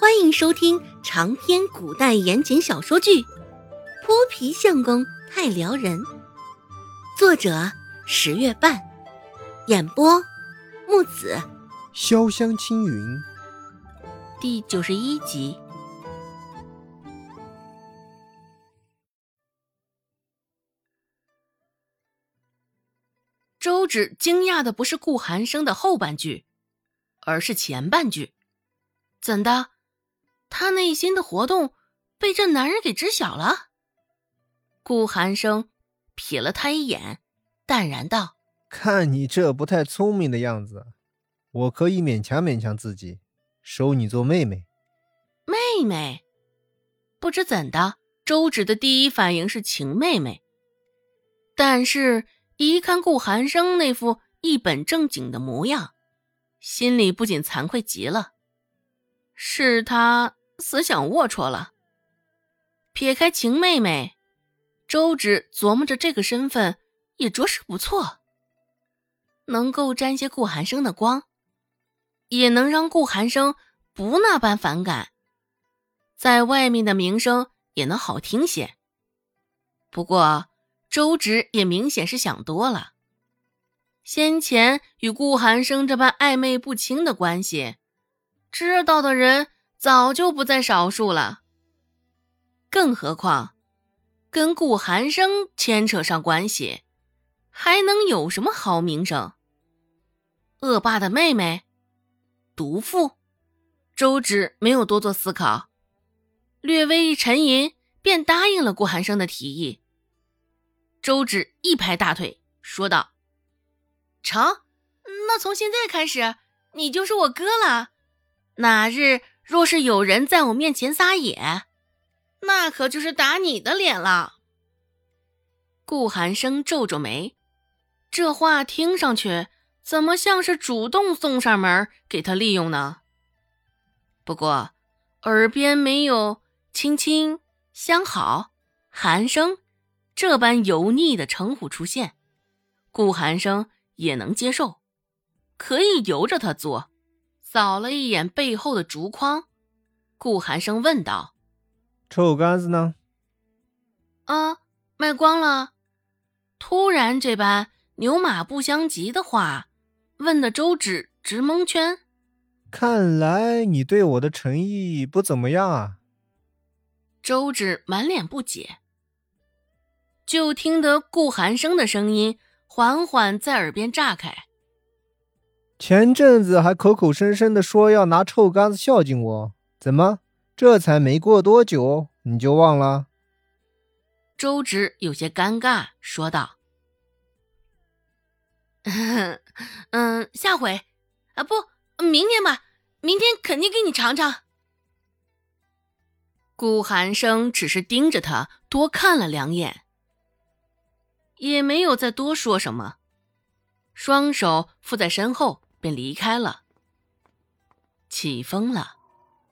欢迎收听长篇古代言情小说剧《泼皮相公太撩人》，作者十月半，演播木子潇湘青云，第九十一集。周芷惊讶的不是顾寒生的后半句，而是前半句。怎的？他内心的活动被这男人给知晓了。顾寒生瞥了他一眼，淡然道：“看你这不太聪明的样子，我可以勉强勉强自己，收你做妹妹。”妹妹，不知怎的，周芷的第一反应是情妹妹，但是一看顾寒生那副一本正经的模样，心里不仅惭愧极了。是他。思想龌龊了。撇开情妹妹，周芷琢磨着这个身份也着实不错，能够沾些顾寒生的光，也能让顾寒生不那般反感，在外面的名声也能好听些。不过，周芷也明显是想多了。先前与顾寒生这般暧昧不清的关系，知道的人。早就不在少数了。更何况，跟顾寒生牵扯上关系，还能有什么好名声？恶霸的妹妹，毒妇。周芷没有多做思考，略微一沉吟，便答应了顾寒生的提议。周芷一拍大腿，说道：“成，那从现在开始，你就是我哥了。哪日？”若是有人在我面前撒野，那可就是打你的脸了。顾寒生皱皱眉，这话听上去怎么像是主动送上门给他利用呢？不过耳边没有“亲亲”“相好”“寒生”这般油腻的称呼出现，顾寒生也能接受，可以由着他做。扫了一眼背后的竹筐，顾寒生问道：“臭干子呢？”“啊，卖光了。”突然这般牛马不相及的话，问的周芷直蒙圈。看来你对我的诚意不怎么样啊。周芷满脸不解，就听得顾寒生的声音缓缓在耳边炸开。前阵子还口口声声的说要拿臭干子孝敬我，怎么这才没过多久你就忘了？周芷有些尴尬说道：“ 嗯，下回啊，不，明天吧，明天肯定给你尝尝。”顾寒生只是盯着他多看了两眼，也没有再多说什么，双手附在身后。便离开了。起风了，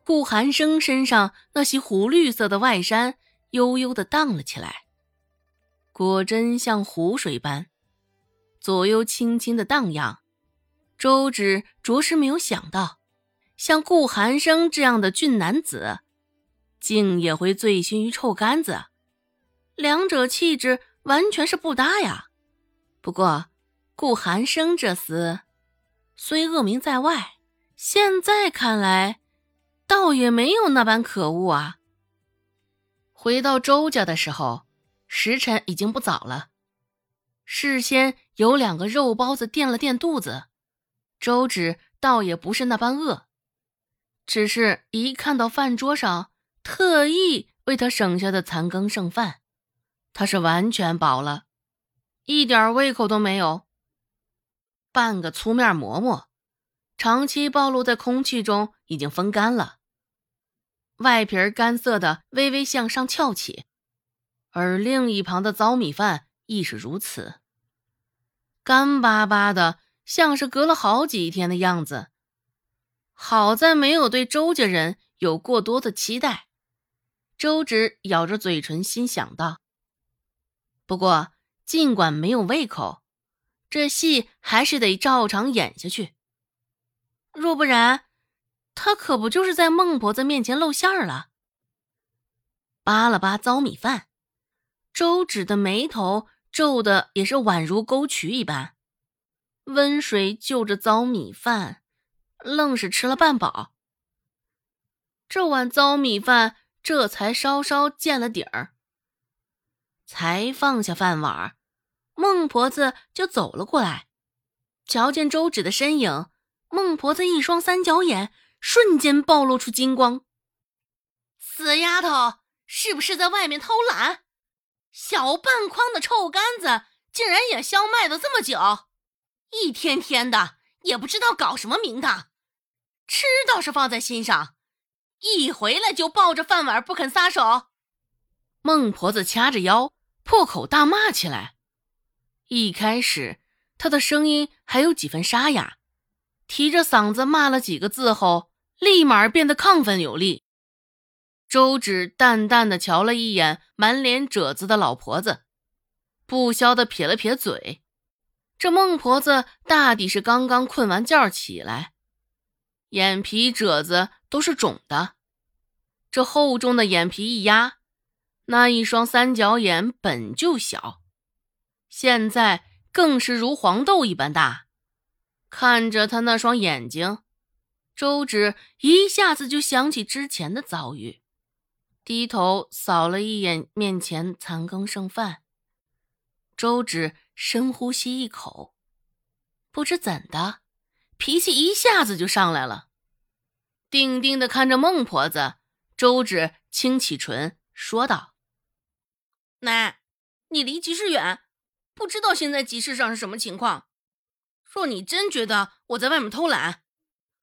顾寒生身上那袭湖绿色的外衫悠悠的荡了起来，果真像湖水般左右轻轻的荡漾。周芷着实没有想到，像顾寒生这样的俊男子，竟也会醉心于臭干子，两者气质完全是不搭呀。不过，顾寒生这厮……虽恶名在外，现在看来，倒也没有那般可恶啊。回到周家的时候，时辰已经不早了。事先有两个肉包子垫了垫肚子，周芷倒也不是那般饿，只是一看到饭桌上特意为他省下的残羹剩饭，他是完全饱了，一点胃口都没有。半个粗面馍馍，长期暴露在空气中，已经风干了，外皮干涩的微微向上翘起，而另一旁的糟米饭亦是如此，干巴巴的，像是隔了好几天的样子。好在没有对周家人有过多的期待，周芷咬着嘴唇，心想道：“不过，尽管没有胃口。”这戏还是得照常演下去，若不然，他可不就是在孟婆子面前露馅儿了？扒了扒糟米饭，周芷的眉头皱的也是宛如沟渠一般。温水就着糟米饭，愣是吃了半饱。这碗糟米饭这才稍稍见了底儿。才放下饭碗，孟婆子就走了过来。瞧见周芷的身影，孟婆子一双三角眼瞬间暴露出金光。死丫头，是不是在外面偷懒？小半筐的臭干子，竟然也销卖了这么久，一天天的也不知道搞什么名堂。吃倒是放在心上，一回来就抱着饭碗不肯撒手。孟婆子掐着腰，破口大骂起来。一开始。他的声音还有几分沙哑，提着嗓子骂了几个字后，立马变得亢奋有力。周芷淡淡的瞧了一眼满脸褶子的老婆子，不消的撇了撇嘴。这孟婆子大抵是刚刚困完觉起来，眼皮褶子都是肿的。这厚重的眼皮一压，那一双三角眼本就小，现在。更是如黄豆一般大，看着他那双眼睛，周芷一下子就想起之前的遭遇，低头扫了一眼面前残羹剩饭。周芷深呼吸一口，不知怎的，脾气一下子就上来了，定定的看着孟婆子。周芷轻启唇说道：“奶，你离集市远。”不知道现在集市上是什么情况。若你真觉得我在外面偷懒，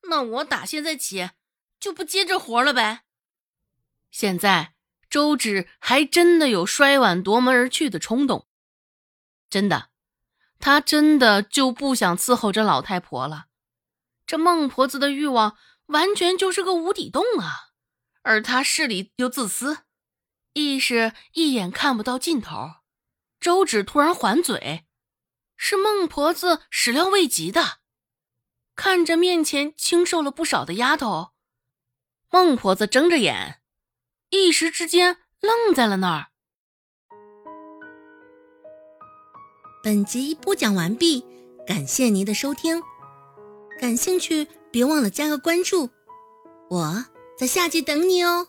那我打现在起就不接这活了呗。现在周芷还真的有摔碗夺门而去的冲动，真的，她真的就不想伺候这老太婆了。这孟婆子的欲望完全就是个无底洞啊，而她势利又自私，亦是一眼看不到尽头。周芷突然还嘴，是孟婆子始料未及的。看着面前清瘦了不少的丫头，孟婆子睁着眼，一时之间愣在了那儿。本集播讲完毕，感谢您的收听。感兴趣别忘了加个关注，我在下集等你哦。